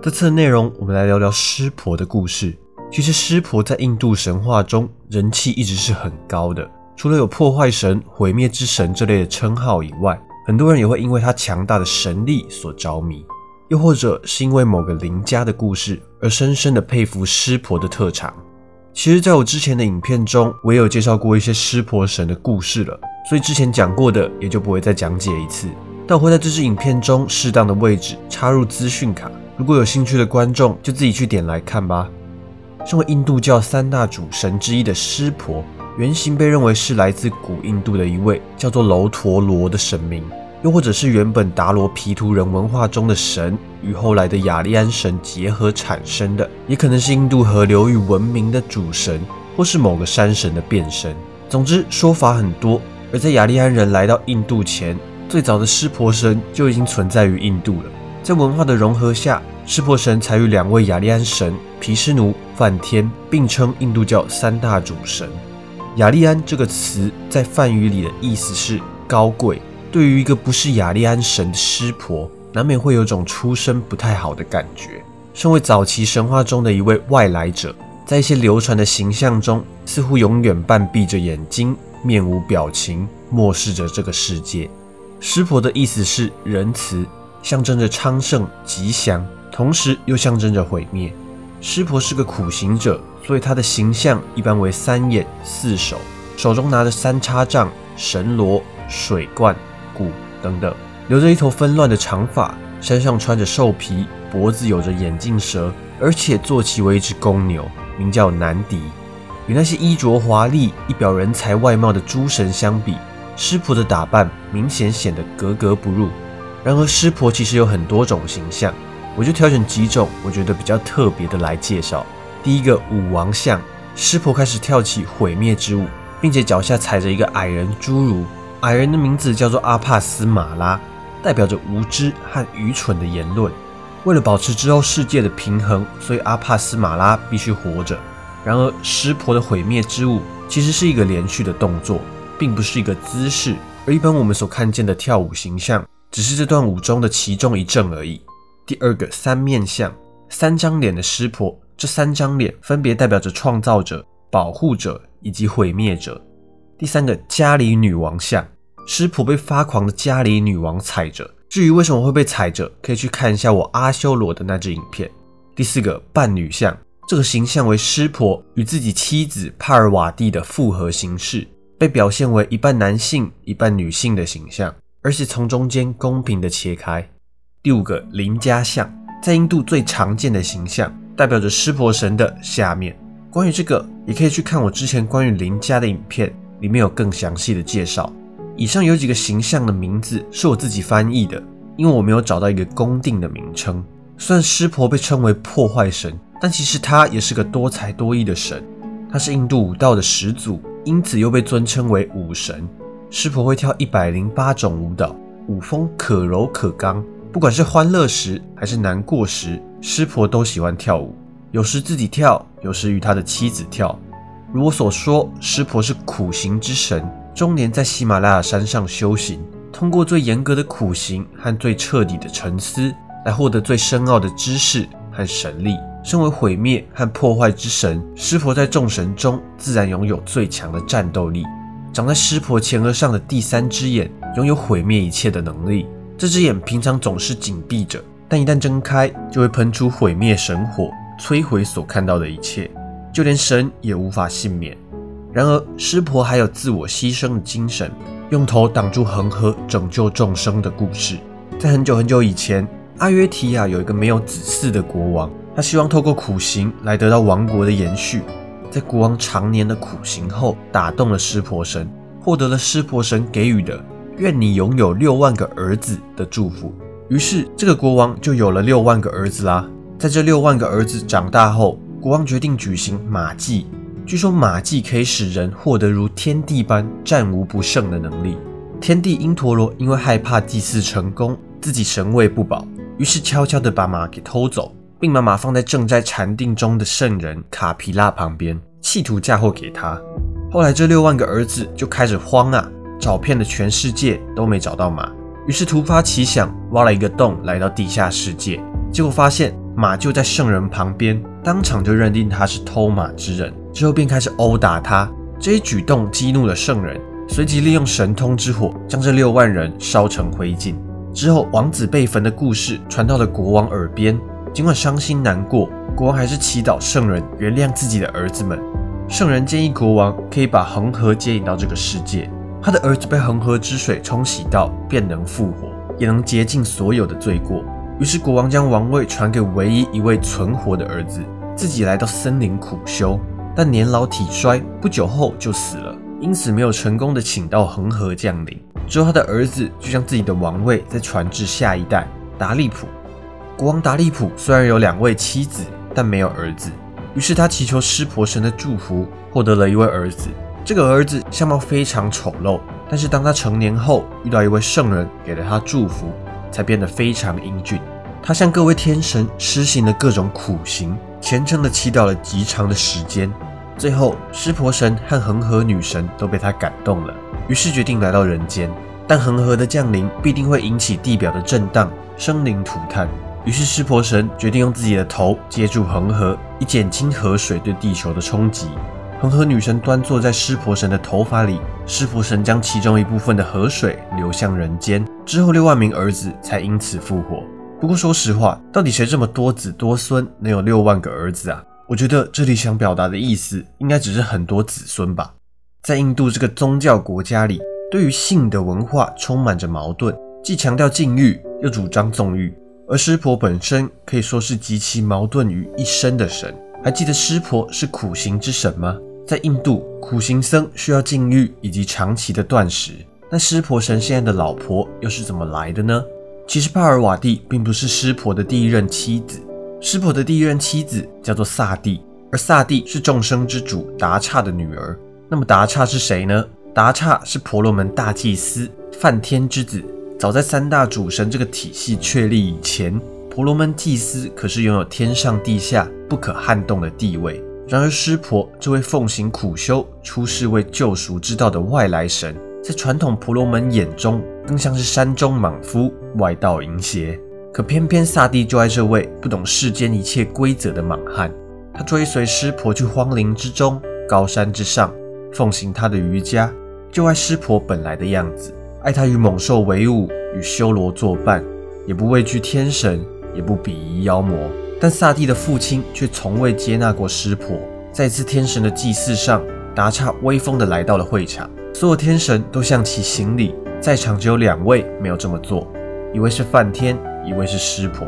这次的内容，我们来聊聊湿婆的故事。其实，湿婆在印度神话中人气一直是很高的。除了有破坏神、毁灭之神这类的称号以外，很多人也会因为他强大的神力所着迷，又或者是因为某个邻家的故事而深深的佩服湿婆的特长。其实，在我之前的影片中，我也有介绍过一些湿婆神的故事了，所以之前讲过的也就不会再讲解一次。但我会在这支影片中适当的位置插入资讯卡，如果有兴趣的观众就自己去点来看吧。身为印度教三大主神之一的湿婆，原型被认为是来自古印度的一位叫做楼陀罗的神明，又或者是原本达罗毗荼人文化中的神与后来的雅利安神结合产生的，也可能是印度河流域文明的主神，或是某个山神的变身。总之，说法很多。而在雅利安人来到印度前，最早的湿婆神就已经存在于印度了。在文化的融合下，湿婆神才与两位雅利安神毗湿奴、梵天并称印度教三大主神。雅利安这个词在梵语里的意思是高贵。对于一个不是雅利安神的湿婆，难免会有种出身不太好的感觉。身为早期神话中的一位外来者，在一些流传的形象中，似乎永远半闭着眼睛，面无表情，漠视着这个世界。湿婆的意思是仁慈，象征着昌盛、吉祥，同时又象征着毁灭。湿婆是个苦行者，所以他的形象一般为三眼、四手，手中拿着三叉杖、神罗、水罐、鼓等等，留着一头纷乱的长发，身上穿着兽皮，脖子有着眼镜蛇，而且坐骑为一只公牛，名叫南迪。与那些衣着华丽、一表人才外貌的诸神相比，湿婆的打扮明显显得格格不入。然而，湿婆其实有很多种形象，我就挑选几种我觉得比较特别的来介绍。第一个舞王像，湿婆开始跳起毁灭之舞，并且脚下踩着一个矮人侏儒。矮人的名字叫做阿帕斯马拉，代表着无知和愚蠢的言论。为了保持之后世界的平衡，所以阿帕斯马拉必须活着。然而，湿婆的毁灭之舞其实是一个连续的动作。并不是一个姿势，而一般我们所看见的跳舞形象，只是这段舞中的其中一阵而已。第二个三面像，三张脸的湿婆，这三张脸分别代表着创造者、保护者以及毁灭者。第三个加里女王像，湿婆被发狂的加里女王踩着，至于为什么会被踩着，可以去看一下我阿修罗的那支影片。第四个伴侣像，这个形象为湿婆与自己妻子帕尔瓦蒂的复合形式。被表现为一半男性、一半女性的形象，而且从中间公平的切开。第五个林家像，在印度最常见的形象，代表着湿婆神的下面。关于这个，也可以去看我之前关于林家的影片，里面有更详细的介绍。以上有几个形象的名字是我自己翻译的，因为我没有找到一个公定的名称。虽然湿婆被称为破坏神，但其实他也是个多才多艺的神，他是印度武道的始祖。因此又被尊称为武神。湿婆会跳一百零八种舞蹈，舞风可柔可刚。不管是欢乐时还是难过时，湿婆都喜欢跳舞。有时自己跳，有时与他的妻子跳。如我所说，湿婆是苦行之神，终年在喜马拉雅山上修行，通过最严格的苦行和最彻底的沉思，来获得最深奥的知识和神力。身为毁灭和破坏之神，湿婆在众神中自然拥有最强的战斗力。长在湿婆前额上的第三只眼，拥有毁灭一切的能力。这只眼平常总是紧闭着，但一旦睁开，就会喷出毁灭神火，摧毁所看到的一切，就连神也无法幸免。然而，湿婆还有自我牺牲的精神，用头挡住恒河，拯救众生的故事。在很久很久以前，阿约提亚有一个没有子嗣的国王。他希望透过苦行来得到王国的延续，在国王常年的苦行后，打动了湿婆神，获得了湿婆神给予的“愿你拥有六万个儿子”的祝福。于是，这个国王就有了六万个儿子啦。在这六万个儿子长大后，国王决定举行马祭。据说马祭可以使人获得如天地般战无不胜的能力。天帝因陀罗因为害怕祭祀成功，自己神位不保，于是悄悄地把马给偷走。并把马放在正在禅定中的圣人卡皮拉旁边，企图嫁祸给他。后来这六万个儿子就开始慌啊，找遍了全世界都没找到马，于是突发奇想，挖了一个洞来到地下世界，结果发现马就在圣人旁边，当场就认定他是偷马之人，之后便开始殴打他。这一举动激怒了圣人，随即利用神通之火将这六万人烧成灰烬。之后，王子被焚的故事传到了国王耳边。尽管伤心难过，国王还是祈祷圣人原谅自己的儿子们。圣人建议国王可以把恒河接引到这个世界，他的儿子被恒河之水冲洗到，便能复活，也能洁净所有的罪过。于是国王将王位传给唯一一位存活的儿子，自己来到森林苦修。但年老体衰，不久后就死了，因此没有成功的请到恒河降临。之后他的儿子就将自己的王位再传至下一代达利普。国王达利普虽然有两位妻子，但没有儿子。于是他祈求湿婆神的祝福，获得了一位儿子。这个儿子相貌非常丑陋，但是当他成年后，遇到一位圣人，给了他祝福，才变得非常英俊。他向各位天神施行了各种苦行，虔诚的祈祷了极长的时间。最后，湿婆神和恒河女神都被他感动了，于是决定来到人间。但恒河的降临必定会引起地表的震荡，生灵涂炭。于是湿婆神决定用自己的头接住恒河，以减轻河水对地球的冲击。恒河女神端坐在湿婆神的头发里，湿婆神将其中一部分的河水流向人间，之后六万名儿子才因此复活。不过说实话，到底谁这么多子多孙，能有六万个儿子啊？我觉得这里想表达的意思，应该只是很多子孙吧。在印度这个宗教国家里，对于性的文化充满着矛盾，既强调禁欲，又主张纵欲。而湿婆本身可以说是极其矛盾于一身的神。还记得湿婆是苦行之神吗？在印度，苦行僧需要禁欲以及长期的断食。那湿婆神现在的老婆又是怎么来的呢？其实帕尔瓦蒂并不是湿婆的第一任妻子，湿婆的第一任妻子叫做萨蒂，而萨蒂是众生之主达刹的女儿。那么达刹是谁呢？达刹是婆罗门大祭司梵天之子。早在三大主神这个体系确立以前，婆罗门祭司可是拥有天上地下不可撼动的地位。然而，湿婆这位奉行苦修、出世为救赎之道的外来神，在传统婆罗门眼中，更像是山中莽夫、外道淫邪。可偏偏萨蒂就爱这位不懂世间一切规则的莽汉，他追随湿婆去荒林之中、高山之上，奉行他的瑜伽，就爱湿婆本来的样子。爱他与猛兽为伍，与修罗作伴，也不畏惧天神，也不鄙夷妖魔。但萨蒂的父亲却从未接纳过湿婆。在一次天神的祭祀上，达刹威风地来到了会场，所有天神都向其行礼。在场只有两位没有这么做，一位是梵天，一位是湿婆。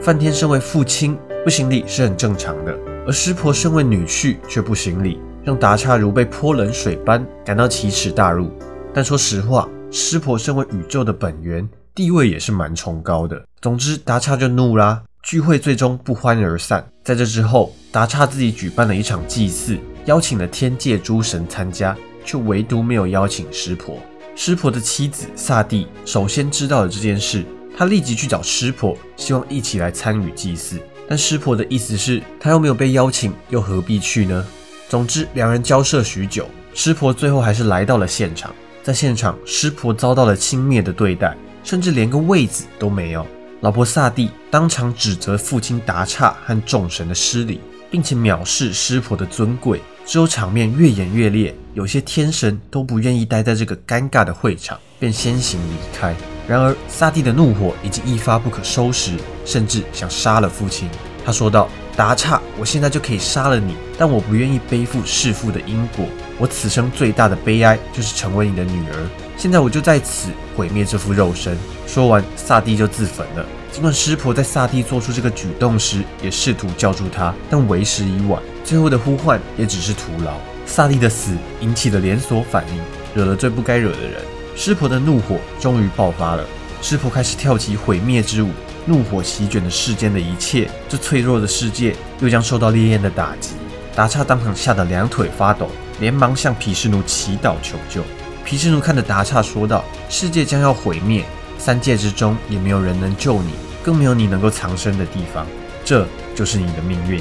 梵天身为父亲，不行礼是很正常的，而湿婆身为女婿却不行礼，让达刹如被泼冷水般感到奇耻大辱。但说实话，湿婆身为宇宙的本源，地位也是蛮崇高的。总之，达刹就怒啦，聚会最终不欢而散。在这之后，达刹自己举办了一场祭祀，邀请了天界诸神参加，却唯独没有邀请湿婆。湿婆的妻子萨蒂首先知道了这件事，她立即去找湿婆，希望一起来参与祭祀。但湿婆的意思是，他又没有被邀请，又何必去呢？总之，两人交涉许久，湿婆最后还是来到了现场。在现场，湿婆遭到了轻蔑的对待，甚至连个位子都没有。老婆萨蒂当场指责父亲达差和众神的失礼，并且藐视湿婆的尊贵。之后场面越演越烈，有些天神都不愿意待在这个尴尬的会场，便先行离开。然而萨蒂的怒火已经一发不可收拾，甚至想杀了父亲。他说道。达刹，我现在就可以杀了你，但我不愿意背负弑父的因果。我此生最大的悲哀就是成为你的女儿。现在我就在此毁灭这副肉身。说完，萨蒂就自焚了。尽管湿婆在萨蒂做出这个举动时也试图叫住他，但为时已晚。最后的呼唤也只是徒劳。萨蒂的死引起了连锁反应，惹了最不该惹的人。湿婆的怒火终于爆发了。湿婆开始跳起毁灭之舞。怒火席卷了世间的一切，这脆弱的世界又将受到烈焰的打击。达刹当场吓得两腿发抖，连忙向毗湿奴祈祷求救。毗湿奴看着达刹说道：“世界将要毁灭，三界之中也没有人能救你，更没有你能够藏身的地方，这就是你的命运。”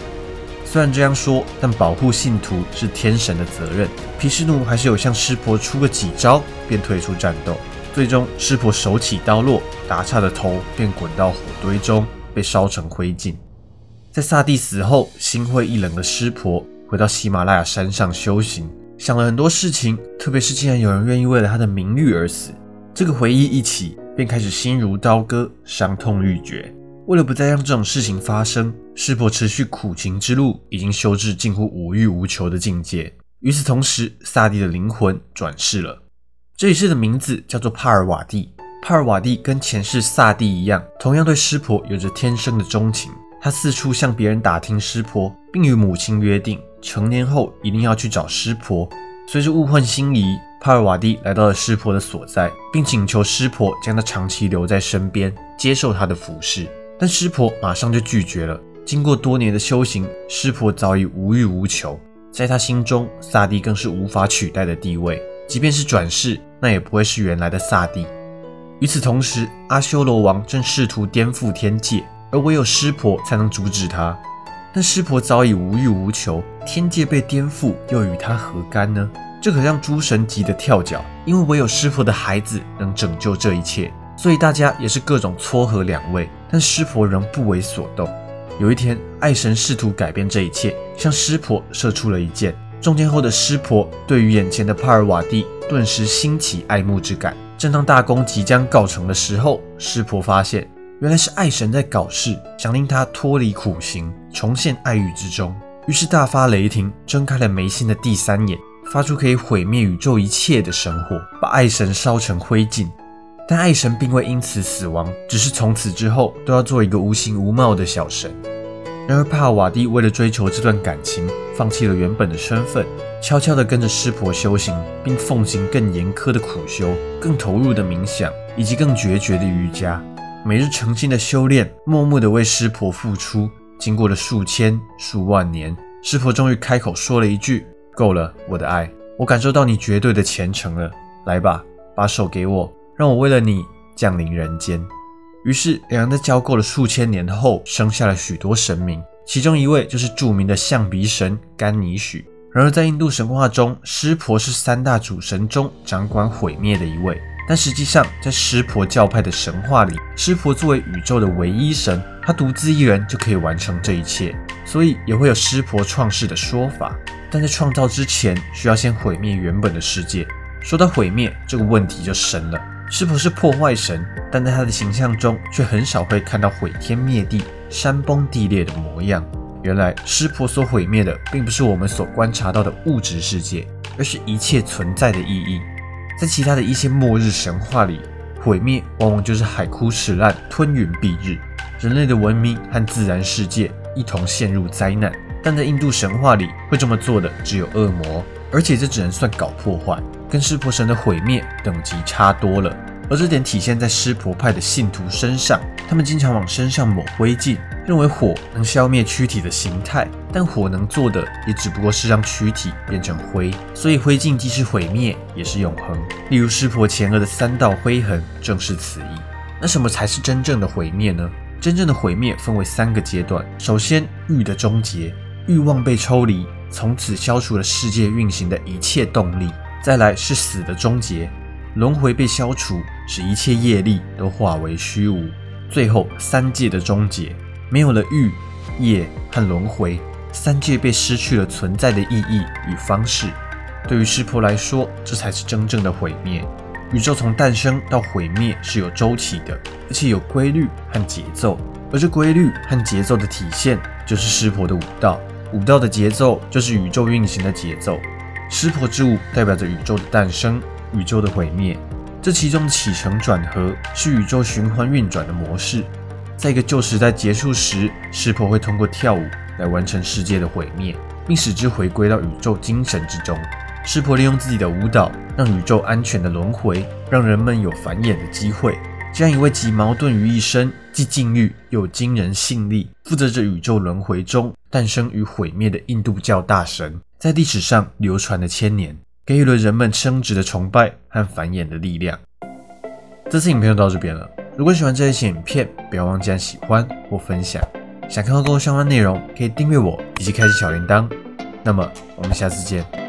虽然这样说，但保护信徒是天神的责任。毗湿奴还是有向湿婆出个几招，便退出战斗。最终，湿婆手起刀落，达刹的头便滚到火堆中，被烧成灰烬。在萨蒂死后，心灰意冷的湿婆回到喜马拉雅山上修行，想了很多事情，特别是竟然有人愿意为了他的名誉而死。这个回忆一起，便开始心如刀割，伤痛欲绝。为了不再让这种事情发生，湿婆持续苦行之路，已经修至近乎无欲无求的境界。与此同时，萨蒂的灵魂转世了，这一世的名字叫做帕尔瓦蒂。帕尔瓦蒂跟前世萨蒂一样，同样对湿婆有着天生的钟情。他四处向别人打听湿婆，并与母亲约定，成年后一定要去找湿婆。随着物换星移，帕尔瓦蒂来到了湿婆的所在，并请求湿婆将他长期留在身边，接受他的服侍。但湿婆马上就拒绝了。经过多年的修行，湿婆早已无欲无求，在他心中，萨蒂更是无法取代的地位。即便是转世，那也不会是原来的萨蒂。与此同时，阿修罗王正试图颠覆天界。而唯有湿婆才能阻止他，但湿婆早已无欲无求，天界被颠覆又与他何干呢？这可让诸神急得跳脚，因为唯有湿婆的孩子能拯救这一切，所以大家也是各种撮合两位，但湿婆仍不为所动。有一天，爱神试图改变这一切，向湿婆射出了一箭。中箭后的湿婆对于眼前的帕尔瓦蒂顿时兴起爱慕之感。正当大功即将告成的时候，湿婆发现。原来是爱神在搞事，想令他脱离苦行，重现爱欲之中。于是大发雷霆，睁开了眉心的第三眼，发出可以毁灭宇宙一切的神火，把爱神烧成灰烬。但爱神并未因此死亡，只是从此之后都要做一个无形无貌的小神。然而帕瓦蒂为了追求这段感情，放弃了原本的身份，悄悄地跟着湿婆修行，并奉行更严苛的苦修、更投入的冥想以及更决绝的瑜伽。每日诚心的修炼，默默的为师婆付出。经过了数千数万年，师婆终于开口说了一句：“够了，我的爱，我感受到你绝对的虔诚了。来吧，把手给我，让我为了你降临人间。”于是，两人在交媾了数千年后，生下了许多神明，其中一位就是著名的象鼻神甘尼许。然而，在印度神话中，湿婆是三大主神中掌管毁灭的一位。但实际上，在湿婆教派的神话里，湿婆作为宇宙的唯一神，他独自一人就可以完成这一切，所以也会有湿婆创世的说法。但在创造之前，需要先毁灭原本的世界。说到毁灭这个问题就深了。湿婆是破坏神，但在他的形象中却很少会看到毁天灭地、山崩地裂的模样。原来湿婆所毁灭的，并不是我们所观察到的物质世界，而是一切存在的意义。在其他的一些末日神话里，毁灭往往就是海枯石烂、吞云蔽日，人类的文明和自然世界一同陷入灾难。但在印度神话里，会这么做的只有恶魔，而且这只能算搞破坏，跟湿婆神的毁灭等级差多了。而这点体现在湿婆派的信徒身上，他们经常往身上抹灰烬。认为火能消灭躯体的形态，但火能做的也只不过是让躯体变成灰，所以灰烬既是毁灭，也是永恒。例如湿婆前额的三道灰痕，正是此意。那什么才是真正的毁灭呢？真正的毁灭分为三个阶段：首先，欲的终结，欲望被抽离，从此消除了世界运行的一切动力；再来是死的终结，轮回被消除，使一切业力都化为虚无；最后三界的终结。没有了欲、业和轮回，三界被失去了存在的意义与方式。对于湿婆来说，这才是真正的毁灭。宇宙从诞生到毁灭是有周期的，而且有规律和节奏。而这规律和节奏的体现，就是湿婆的武道。舞蹈的节奏就是宇宙运行的节奏。湿婆之舞代表着宇宙的诞生、宇宙的毁灭。这其中起承转合是宇宙循环运转的模式。在一个旧时代结束时，湿婆会通过跳舞来完成世界的毁灭，并使之回归到宇宙精神之中。湿婆利用自己的舞蹈，让宇宙安全的轮回，让人们有繁衍的机会。这样一位集矛盾于一身，既禁欲又惊人性力，负责着宇宙轮回中诞生与毁灭的印度教大神，在历史上流传了千年，给予了人们生殖的崇拜和繁衍的力量。这次影片就到这边了。如果喜欢这一期影片，不要忘记按喜欢或分享。想看到更多相关内容，可以订阅我以及开启小铃铛。那么，我们下次见。